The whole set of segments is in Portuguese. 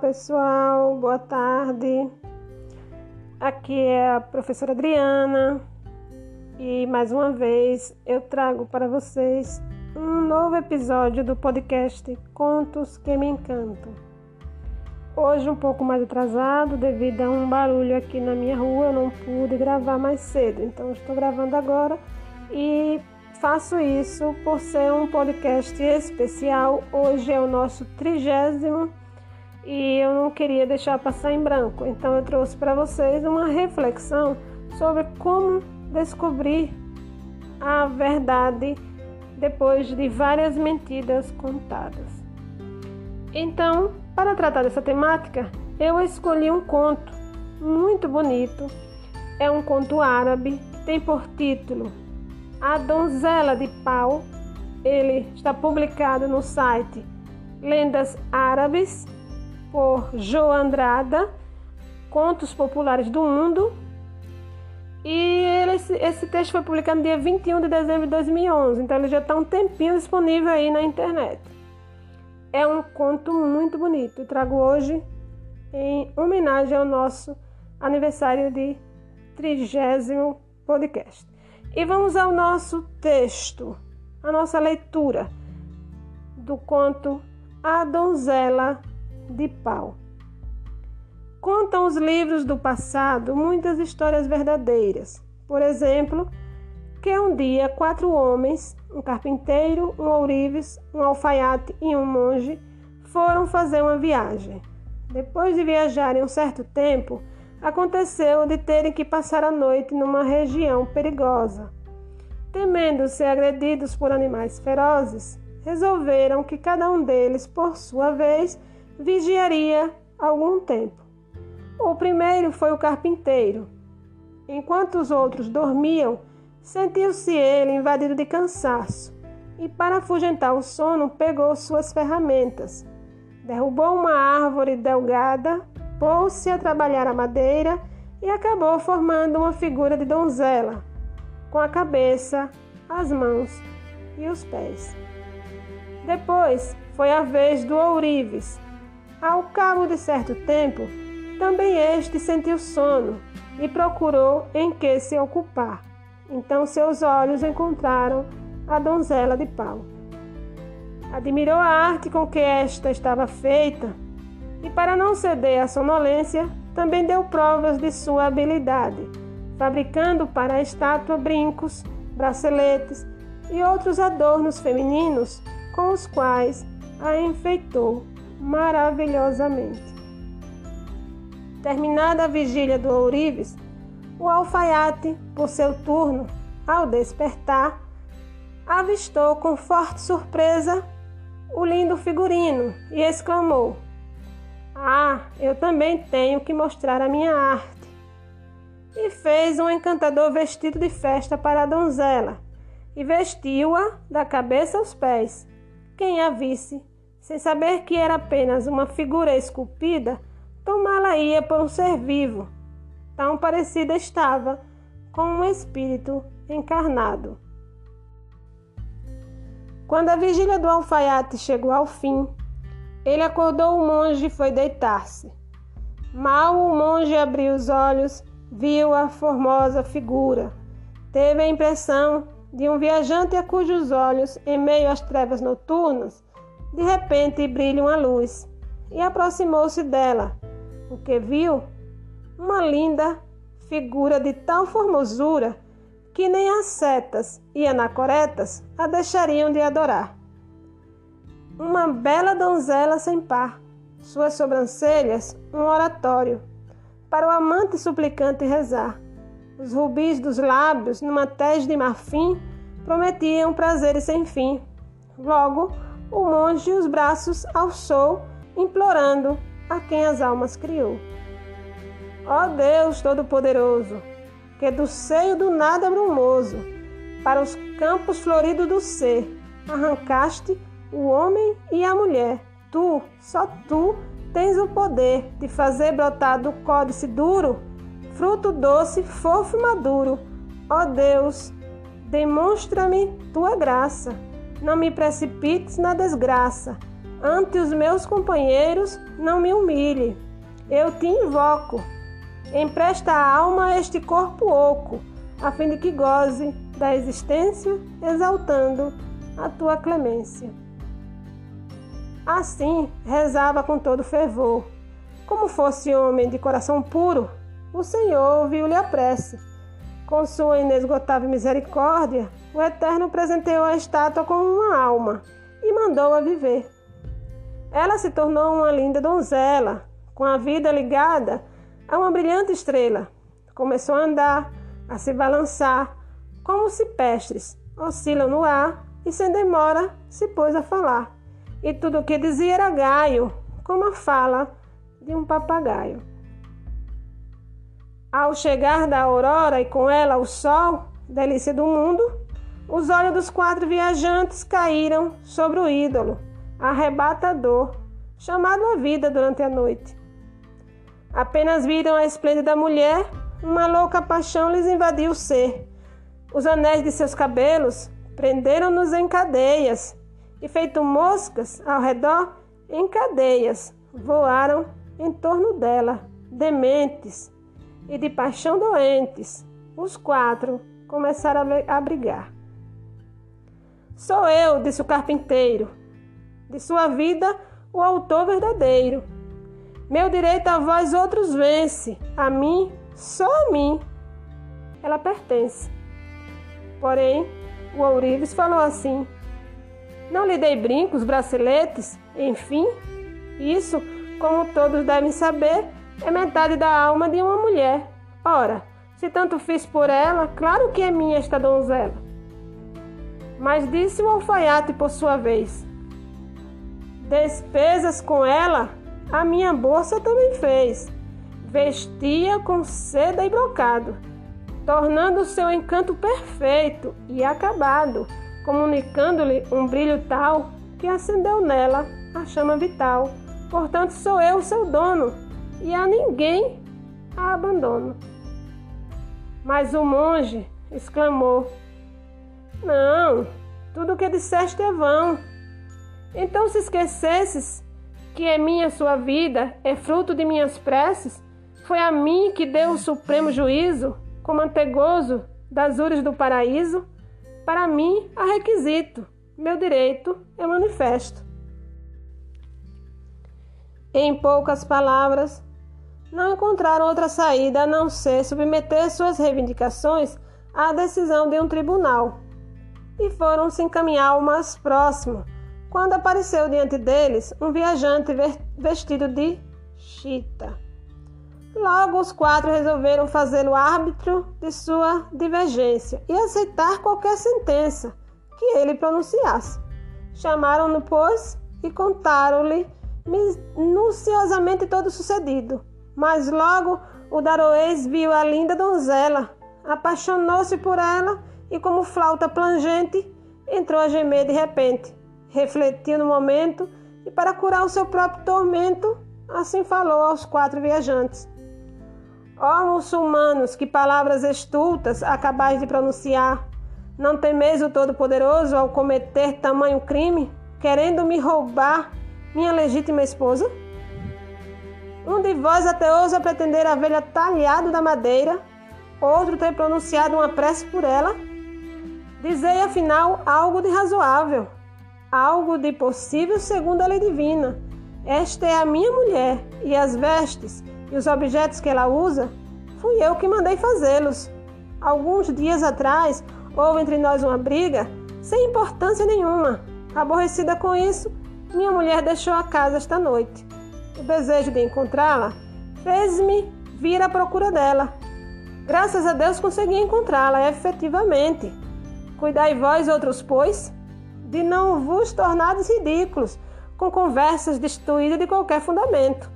pessoal, boa tarde. Aqui é a professora Adriana e mais uma vez eu trago para vocês um novo episódio do podcast Contos que Me Encantam. Hoje um pouco mais atrasado devido a um barulho aqui na minha rua, eu não pude gravar mais cedo, então estou gravando agora e faço isso por ser um podcast especial. Hoje é o nosso trigésimo e eu não queria deixar passar em branco. Então eu trouxe para vocês uma reflexão sobre como descobrir a verdade depois de várias mentiras contadas. Então, para tratar dessa temática, eu escolhi um conto muito bonito. É um conto árabe tem por título A Donzela de Pau. Ele está publicado no site Lendas Árabes por Jo Andrada, Contos Populares do Mundo. E ele, esse texto foi publicado no dia 21 de dezembro de 2011, então ele já está um tempinho disponível aí na internet. É um conto muito bonito. Eu trago hoje em homenagem ao nosso aniversário de trigésimo podcast. E vamos ao nosso texto, a nossa leitura do conto A Donzela de pau. Contam os livros do passado muitas histórias verdadeiras. Por exemplo, que um dia quatro homens, um carpinteiro, um ourives, um alfaiate e um monge, foram fazer uma viagem. Depois de viajarem um certo tempo, aconteceu de terem que passar a noite numa região perigosa. Temendo ser agredidos por animais ferozes, resolveram que cada um deles, por sua vez, vigiaria algum tempo. O primeiro foi o carpinteiro. Enquanto os outros dormiam, sentiu-se ele invadido de cansaço e, para afugentar o sono, pegou suas ferramentas. Derrubou uma árvore delgada, pôs-se a trabalhar a madeira e acabou formando uma figura de donzela, com a cabeça, as mãos e os pés. Depois foi a vez do ourives, ao cabo de certo tempo, também este sentiu sono e procurou em que se ocupar. Então seus olhos encontraram a donzela de pau. Admirou a arte com que esta estava feita e, para não ceder à sonolência, também deu provas de sua habilidade, fabricando para a estátua brincos, braceletes e outros adornos femininos com os quais a enfeitou maravilhosamente. Terminada a vigília do ourives, o alfaiate, por seu turno, ao despertar, avistou com forte surpresa o lindo figurino e exclamou: Ah, eu também tenho que mostrar a minha arte. E fez um encantador vestido de festa para a donzela e vestiu-a da cabeça aos pés. Quem a visse sem saber que era apenas uma figura esculpida, tomá-la-ia por um ser vivo. Tão parecida estava com um espírito encarnado. Quando a vigília do alfaiate chegou ao fim, ele acordou o monge e foi deitar-se. Mal o monge abriu os olhos, viu a formosa figura. Teve a impressão de um viajante a cujos olhos, em meio às trevas noturnas, de repente brilha uma luz e aproximou-se dela, o que viu uma linda figura de tal formosura que nem as setas e anacoretas a deixariam de adorar. Uma bela donzela sem par, suas sobrancelhas um oratório, para o amante suplicante rezar. Os rubis dos lábios, numa tez de marfim, prometiam prazeres sem fim. Logo, o monge os braços alçou, implorando a quem as almas criou. Ó Deus Todo-Poderoso, que do seio do nada brumoso, para os campos floridos do ser, arrancaste o homem e a mulher. Tu, só tu, tens o poder de fazer brotar do códice duro fruto doce, fofo e maduro. Ó Deus, demonstra-me tua graça não me precipites na desgraça. ante os meus companheiros, não me humilhe. Eu te invoco. Empresta a alma a este corpo oco, a fim de que goze da existência, exaltando a tua clemência. Assim rezava com todo fervor. Como fosse homem de coração puro, o Senhor ouviu-lhe a prece. Com sua inesgotável misericórdia, o Eterno presenteou a estátua com uma alma e mandou-a viver. Ela se tornou uma linda donzela, com a vida ligada a uma brilhante estrela. Começou a andar, a se balançar, como cipestres oscilam no ar e sem demora se pôs a falar. E tudo o que dizia era gaio, como a fala de um papagaio. Ao chegar da aurora e com ela o sol, delícia do mundo, os olhos dos quatro viajantes caíram sobre o ídolo, arrebatador, chamado a vida durante a noite. Apenas viram a esplêndida mulher, uma louca paixão lhes invadiu o ser. Os anéis de seus cabelos prenderam-nos em cadeias, e feito moscas ao redor, em cadeias, voaram em torno dela, dementes, e de paixão doentes, os quatro começaram a brigar. Sou eu, disse o carpinteiro, de sua vida o autor verdadeiro. Meu direito a vós outros vence, a mim, só a mim, ela pertence. Porém, o ourives falou assim: Não lhe dei brincos, braceletes, enfim, isso, como todos devem saber, é metade da alma de uma mulher. Ora, se tanto fiz por ela, claro que é minha esta donzela. Mas disse o alfaiate por sua vez: Despesas com ela, a minha bolsa também fez. Vestia com seda e brocado, tornando seu encanto perfeito e acabado, comunicando-lhe um brilho tal que acendeu nela a chama vital. Portanto, sou eu seu dono e a ninguém a abandono. Mas o monge exclamou: Não, tudo o que disseste é vão. Então, se esquecesses que é minha sua vida, é fruto de minhas preces, foi a mim que deu o supremo juízo, como antegozo das ures do paraíso, para mim há requisito, meu direito é manifesto. Em poucas palavras, não encontraram outra saída a não ser submeter suas reivindicações à decisão de um tribunal e foram se encaminhar ao mais próximo, quando apareceu diante deles um viajante vestido de chita. Logo, os quatro resolveram fazê-lo árbitro de sua divergência e aceitar qualquer sentença que ele pronunciasse. Chamaram-no, pois, e contaram-lhe minuciosamente todo o sucedido. Mas logo o Daroês viu a linda donzela, apaixonou-se por ela e, como flauta plangente, entrou a gemer de repente. Refletiu no momento e, para curar o seu próprio tormento, assim falou aos quatro viajantes: Ó oh, muçulmanos, que palavras estultas acabais de pronunciar! Não temeis o Todo-Poderoso ao cometer tamanho crime, querendo me roubar minha legítima esposa? Um de vós até ousa pretender a velha talhado da madeira, outro ter pronunciado uma prece por ela? Dizei afinal algo de razoável, algo de possível segundo a lei divina. Esta é a minha mulher, e as vestes e os objetos que ela usa, fui eu que mandei fazê-los. Alguns dias atrás houve entre nós uma briga sem importância nenhuma. Aborrecida com isso, minha mulher deixou a casa esta noite o desejo de encontrá-la fez-me vir à procura dela. Graças a Deus consegui encontrá-la efetivamente. Cuidai vós, outros, pois, de não vos tornares ridículos com conversas destruídas de qualquer fundamento.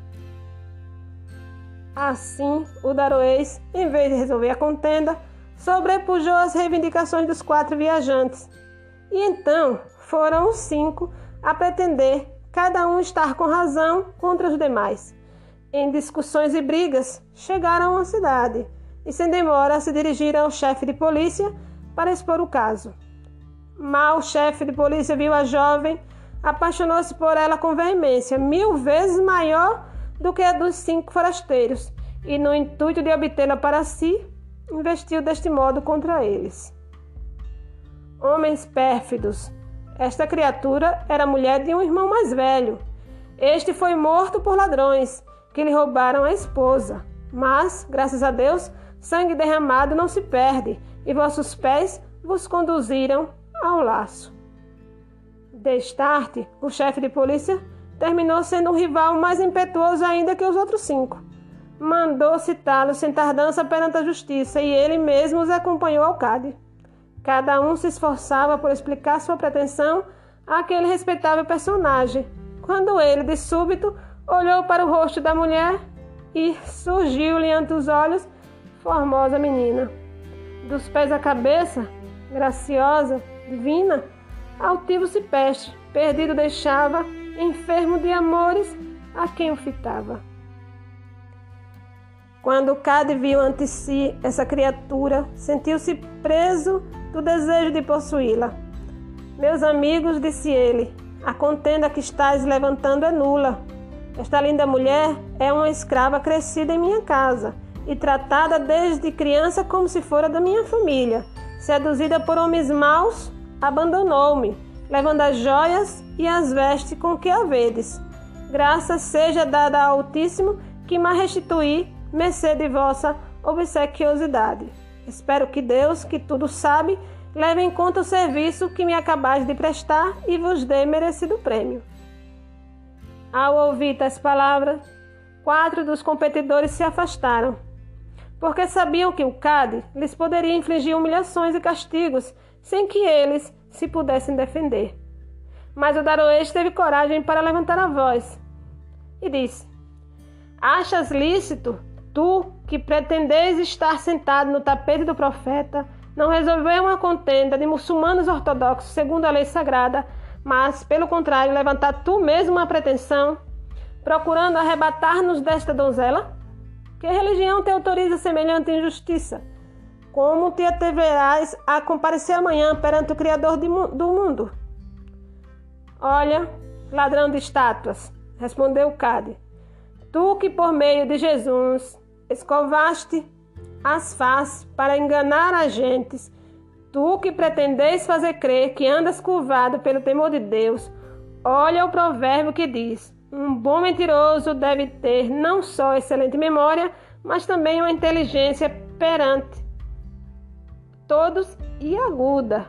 Assim, o Daroês, em vez de resolver a contenda, sobrepujou as reivindicações dos quatro viajantes. E então foram os cinco a pretender cada um estar com razão contra os demais. Em discussões e brigas, chegaram à cidade e, sem demora, se dirigiram ao chefe de polícia para expor o caso. Mal o chefe de polícia viu a jovem, apaixonou-se por ela com veemência, mil vezes maior do que a dos cinco forasteiros, e no intuito de obtê-la para si, investiu deste modo contra eles. Homens pérfidos. Esta criatura era mulher de um irmão mais velho. Este foi morto por ladrões que lhe roubaram a esposa. Mas, graças a Deus, sangue derramado não se perde, e vossos pés vos conduziram ao laço. Destarte, o chefe de polícia, terminou sendo um rival mais impetuoso ainda que os outros cinco. Mandou citá-los sem tardança perante a justiça e ele mesmo os acompanhou ao CAD. Cada um se esforçava por explicar sua pretensão àquele respeitável personagem, quando ele, de súbito, olhou para o rosto da mulher e surgiu-lhe ante os olhos formosa menina. Dos pés à cabeça, graciosa, divina, altivo se peste, perdido deixava, enfermo de amores, a quem o fitava. Quando Cade viu ante si essa criatura, sentiu-se preso do desejo de possuí-la. Meus amigos, disse ele, a contenda que estás levantando é nula. Esta linda mulher é uma escrava crescida em minha casa e tratada desde criança como se fora da minha família. Seduzida por homens maus, abandonou-me, levando as joias e as vestes com que a vedes. Graças seja dada ao Altíssimo que me restituí, mercê de vossa obsequiosidade. Espero que Deus, que tudo sabe, leve em conta o serviço que me acabais de prestar e vos dê merecido prêmio. Ao ouvir tais palavras, quatro dos competidores se afastaram, porque sabiam que o Cade lhes poderia infligir humilhações e castigos sem que eles se pudessem defender. Mas o Daroeste teve coragem para levantar a voz e disse: Achas lícito, tu que pretendeis estar sentado no tapete do profeta, não resolver uma contenda de muçulmanos ortodoxos segundo a lei sagrada, mas, pelo contrário, levantar tu mesmo uma pretensão, procurando arrebatar-nos desta donzela? Que religião te autoriza semelhante injustiça? Como te atreverás a comparecer amanhã perante o Criador do mundo? Olha, ladrão de estátuas, respondeu Cade, tu que por meio de Jesus escovaste as faz para enganar as gentes. Tu que pretendeis fazer crer que andas curvado pelo temor de Deus, olha o provérbio que diz: um bom mentiroso deve ter não só excelente memória, mas também uma inteligência perante todos e aguda.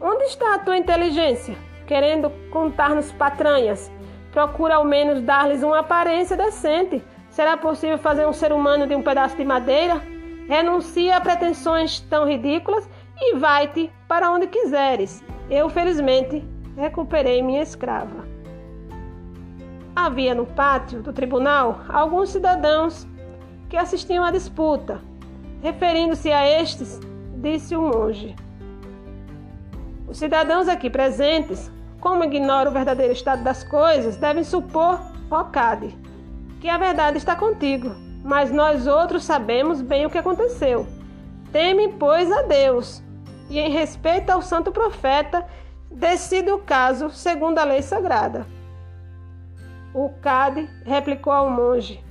Onde está a tua inteligência? Querendo contar-nos patranhas, procura ao menos dar-lhes uma aparência decente Será possível fazer um ser humano de um pedaço de madeira? Renuncia a pretensões tão ridículas e vai-te para onde quiseres. Eu, felizmente, recuperei minha escrava. Havia no pátio do tribunal alguns cidadãos que assistiam à disputa. Referindo-se a estes, disse o monge: Os cidadãos aqui presentes, como ignoram o verdadeiro estado das coisas, devem supor, ó Cade, que a verdade está contigo, mas nós outros sabemos bem o que aconteceu. Teme, pois, a Deus, e em respeito ao santo profeta, decide o caso segundo a lei sagrada. O Cade replicou ao monge.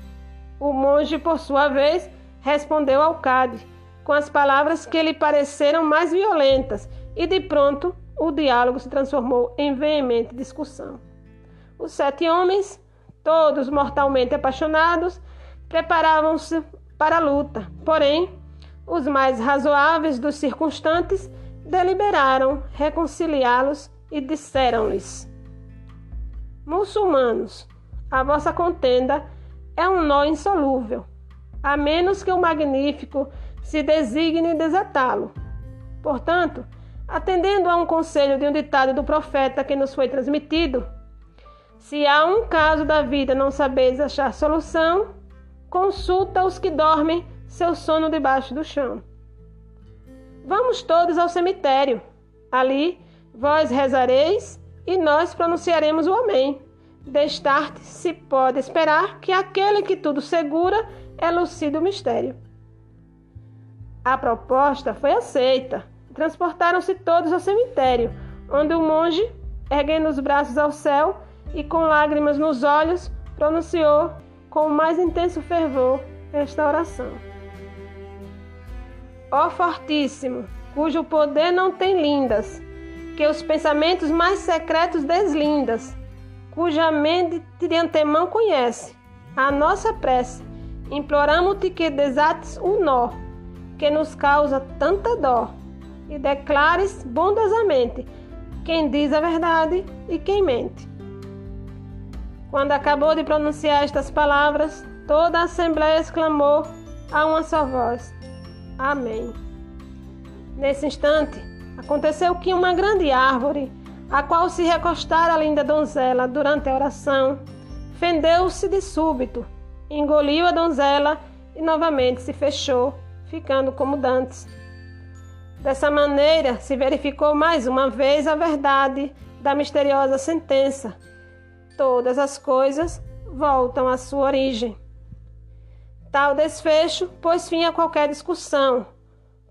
O monge, por sua vez, respondeu ao Cade, com as palavras que lhe pareceram mais violentas, e de pronto o diálogo se transformou em veemente discussão. Os sete homens Todos mortalmente apaixonados, preparavam-se para a luta. Porém, os mais razoáveis dos circunstantes deliberaram reconciliá-los e disseram-lhes: Muçulmanos, a vossa contenda é um nó insolúvel, a menos que o magnífico se designe desatá-lo. Portanto, atendendo a um conselho de um ditado do profeta que nos foi transmitido, se há um caso da vida não sabeis achar solução, consulta os que dormem seu sono debaixo do chão. Vamos todos ao cemitério. Ali vós rezareis e nós pronunciaremos o Amém. Destarte se pode esperar que aquele que tudo segura elucida o mistério. A proposta foi aceita. Transportaram-se todos ao cemitério, onde o monge erguendo os braços ao céu e com lágrimas nos olhos, pronunciou com o mais intenso fervor esta oração: Ó Fortíssimo, cujo poder não tem lindas, que os pensamentos mais secretos deslindas, cuja mente de antemão conhece, a nossa prece, imploramos-te que desates o nó que nos causa tanta dó e declares bondosamente quem diz a verdade e quem mente. Quando acabou de pronunciar estas palavras, toda a assembleia exclamou a uma só voz: Amém. Nesse instante, aconteceu que uma grande árvore, a qual se recostara a linda donzela durante a oração, fendeu-se de súbito, engoliu a donzela e novamente se fechou, ficando como dantes. Dessa maneira, se verificou mais uma vez a verdade da misteriosa sentença. Todas as coisas voltam à sua origem. Tal desfecho pôs fim a qualquer discussão.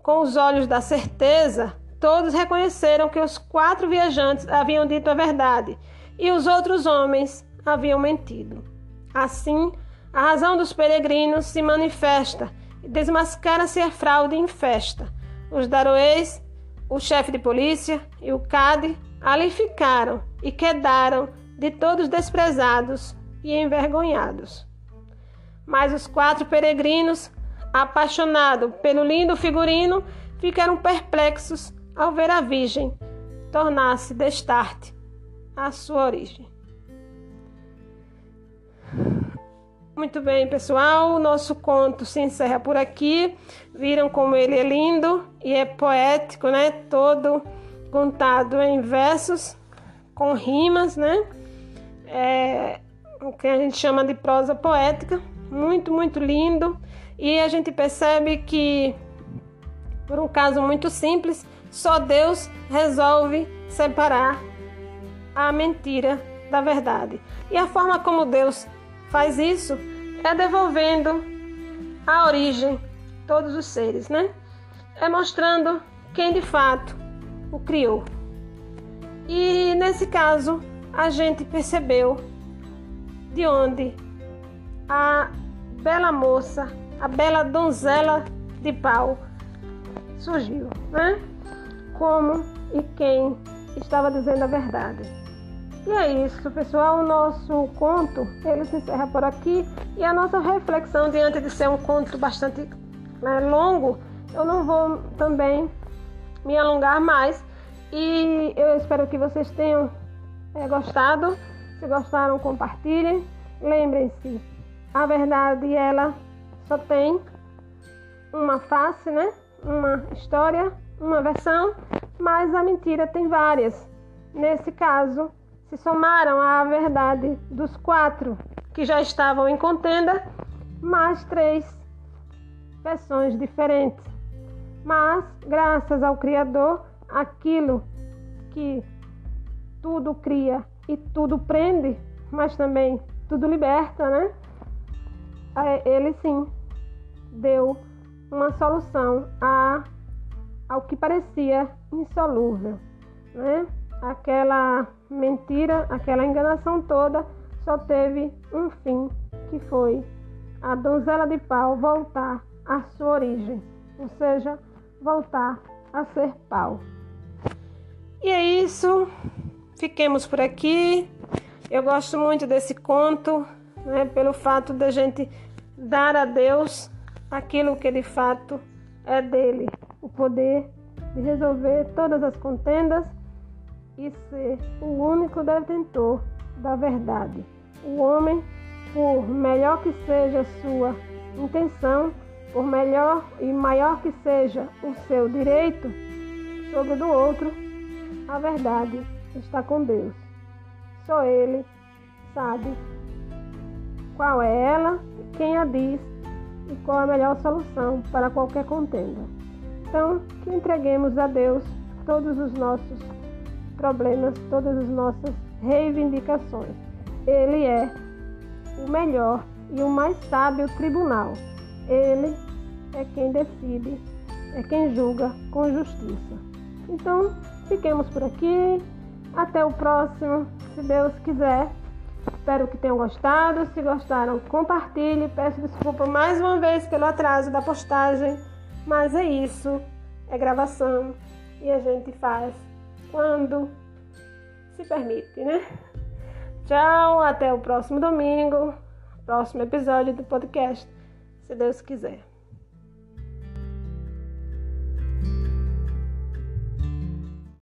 Com os olhos da certeza, todos reconheceram que os quatro viajantes haviam dito a verdade e os outros homens haviam mentido. Assim, a razão dos peregrinos se manifesta e desmascara-se a fraude em festa. Os daroês, o chefe de polícia e o cade ali ficaram e quedaram de todos desprezados e envergonhados. Mas os quatro peregrinos, apaixonados pelo lindo figurino, ficaram perplexos ao ver a Virgem tornar-se destarte à sua origem. Muito bem, pessoal, o nosso conto se encerra por aqui. Viram como ele é lindo e é poético, né? Todo contado em versos com rimas, né? É o que a gente chama de prosa poética. Muito, muito lindo. E a gente percebe que, por um caso muito simples, só Deus resolve separar a mentira da verdade. E a forma como Deus faz isso é devolvendo a origem todos os seres, né? É mostrando quem de fato o criou. E nesse caso, a gente percebeu de onde a bela moça, a bela donzela de pau surgiu, né? Como e quem estava dizendo a verdade. E é isso, pessoal. O nosso conto ele se encerra por aqui e a nossa reflexão diante de ser um conto bastante né, longo, eu não vou também me alongar mais. E eu espero que vocês tenham é, gostado. Se gostaram, compartilhem. Lembrem-se, a verdade ela só tem uma face, né? Uma história, uma versão, mas a mentira tem várias. Nesse caso, se somaram à verdade dos quatro que já estavam em contenda, mais três versões diferentes. Mas, graças ao Criador, aquilo que tudo cria e tudo prende, mas também tudo liberta, né? Ele sim deu uma solução a, ao que parecia insolúvel, né? aquela mentira, aquela enganação toda só teve um fim, que foi a donzela de pau voltar à sua origem, ou seja, voltar a ser pau. E é isso, fiquemos por aqui. Eu gosto muito desse conto, né, pelo fato da gente dar a Deus aquilo que de fato é dele, o poder de resolver todas as contendas e ser o único detentor da verdade. O homem, por melhor que seja sua intenção, por melhor e maior que seja o seu direito sobre o do outro, a verdade está com Deus. Só Ele sabe qual é ela, quem a diz e qual a melhor solução para qualquer contenda. Então, que entreguemos a Deus todos os nossos problemas, todas as nossas reivindicações. Ele é o melhor e o mais sábio tribunal. Ele é quem decide, é quem julga com justiça. Então, fiquemos por aqui. Até o próximo, se Deus quiser. Espero que tenham gostado. Se gostaram, compartilhe. Peço desculpa mais uma vez pelo atraso da postagem, mas é isso. É gravação e a gente faz quando se permite, né? Tchau, até o próximo domingo, próximo episódio do podcast, se Deus quiser.